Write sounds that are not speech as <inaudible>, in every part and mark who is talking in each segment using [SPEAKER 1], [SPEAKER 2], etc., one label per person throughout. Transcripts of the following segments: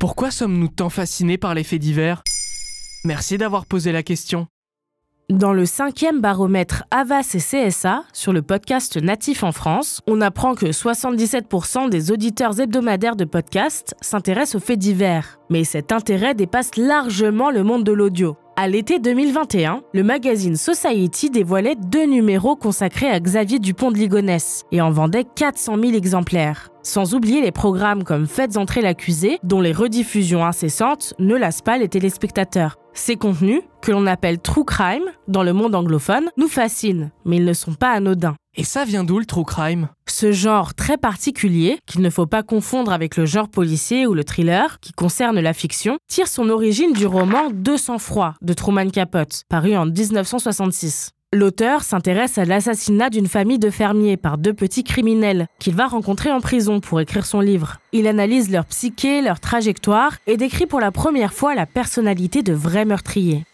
[SPEAKER 1] Pourquoi sommes-nous tant fascinés par les faits divers? Merci d'avoir posé la question.
[SPEAKER 2] Dans le cinquième baromètre Avas et CSA, sur le podcast Natif en France, on apprend que 77% des auditeurs hebdomadaires de podcasts s'intéressent aux faits divers. Mais cet intérêt dépasse largement le monde de l'audio. À l'été 2021, le magazine Society dévoilait deux numéros consacrés à Xavier Dupont de Ligonnès et en vendait 400 000 exemplaires. Sans oublier les programmes comme Faites entrer l'accusé, dont les rediffusions incessantes ne lassent pas les téléspectateurs. Ces contenus, que l'on appelle true crime dans le monde anglophone, nous fascinent, mais ils ne sont pas anodins.
[SPEAKER 1] Et ça vient d'où le true crime?
[SPEAKER 2] Ce genre très particulier, qu'il ne faut pas confondre avec le genre policier ou le thriller, qui concerne la fiction, tire son origine du roman Deux sang-froid de Truman Capote, paru en 1966. L'auteur s'intéresse à l'assassinat d'une famille de fermiers par deux petits criminels qu'il va rencontrer en prison pour écrire son livre. Il analyse leur psyché, leur trajectoire et décrit pour la première fois la personnalité de vrais meurtriers.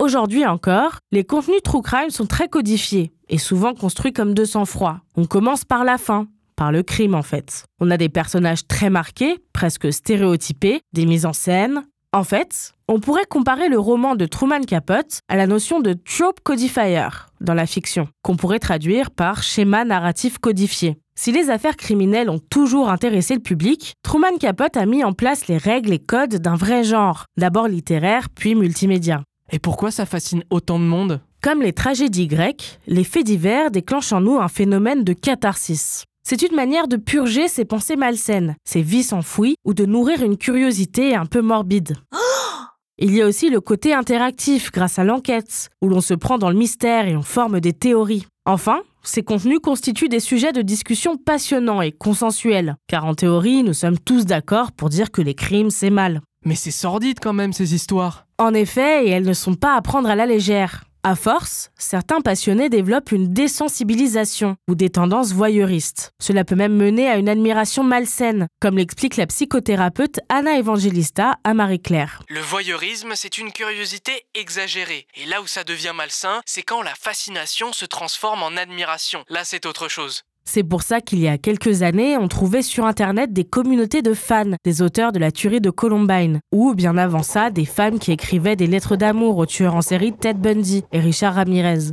[SPEAKER 2] Aujourd'hui encore, les contenus true crime sont très codifiés et souvent construits comme de sang-froid. On commence par la fin, par le crime en fait. On a des personnages très marqués, presque stéréotypés, des mises en scène. En fait, on pourrait comparer le roman de Truman Capote à la notion de trope codifier dans la fiction, qu'on pourrait traduire par schéma narratif codifié. Si les affaires criminelles ont toujours intéressé le public, Truman Capote a mis en place les règles et codes d'un vrai genre, d'abord littéraire puis multimédia.
[SPEAKER 1] Et pourquoi ça fascine autant de monde?
[SPEAKER 2] Comme les tragédies grecques, les faits divers déclenchent en nous un phénomène de catharsis. C'est une manière de purger ses pensées malsaines, ses vices enfouis, ou de nourrir une curiosité un peu morbide. <gasps> Il y a aussi le côté interactif grâce à l'enquête, où l'on se prend dans le mystère et on forme des théories. Enfin, ces contenus constituent des sujets de discussion passionnants et consensuels, car en théorie, nous sommes tous d'accord pour dire que les crimes, c'est mal.
[SPEAKER 1] Mais c'est sordide quand même ces histoires.
[SPEAKER 2] En effet, et elles ne sont pas à prendre à la légère. À force, certains passionnés développent une désensibilisation ou des tendances voyeuristes. Cela peut même mener à une admiration malsaine, comme l'explique la psychothérapeute Anna Evangelista à Marie-Claire.
[SPEAKER 1] Le voyeurisme, c'est une curiosité exagérée. Et là où ça devient malsain, c'est quand la fascination se transforme en admiration. Là, c'est autre chose.
[SPEAKER 2] C'est pour ça qu'il y a quelques années, on trouvait sur Internet des communautés de fans des auteurs de la tuerie de Columbine, ou bien avant ça, des femmes qui écrivaient des lettres d'amour aux tueurs en série Ted Bundy et Richard Ramirez.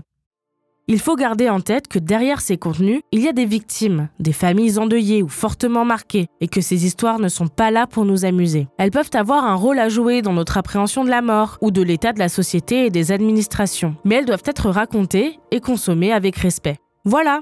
[SPEAKER 2] Il faut garder en tête que derrière ces contenus, il y a des victimes, des familles endeuillées ou fortement marquées, et que ces histoires ne sont pas là pour nous amuser. Elles peuvent avoir un rôle à jouer dans notre appréhension de la mort ou de l'état de la société et des administrations, mais elles doivent être racontées et consommées avec respect. Voilà,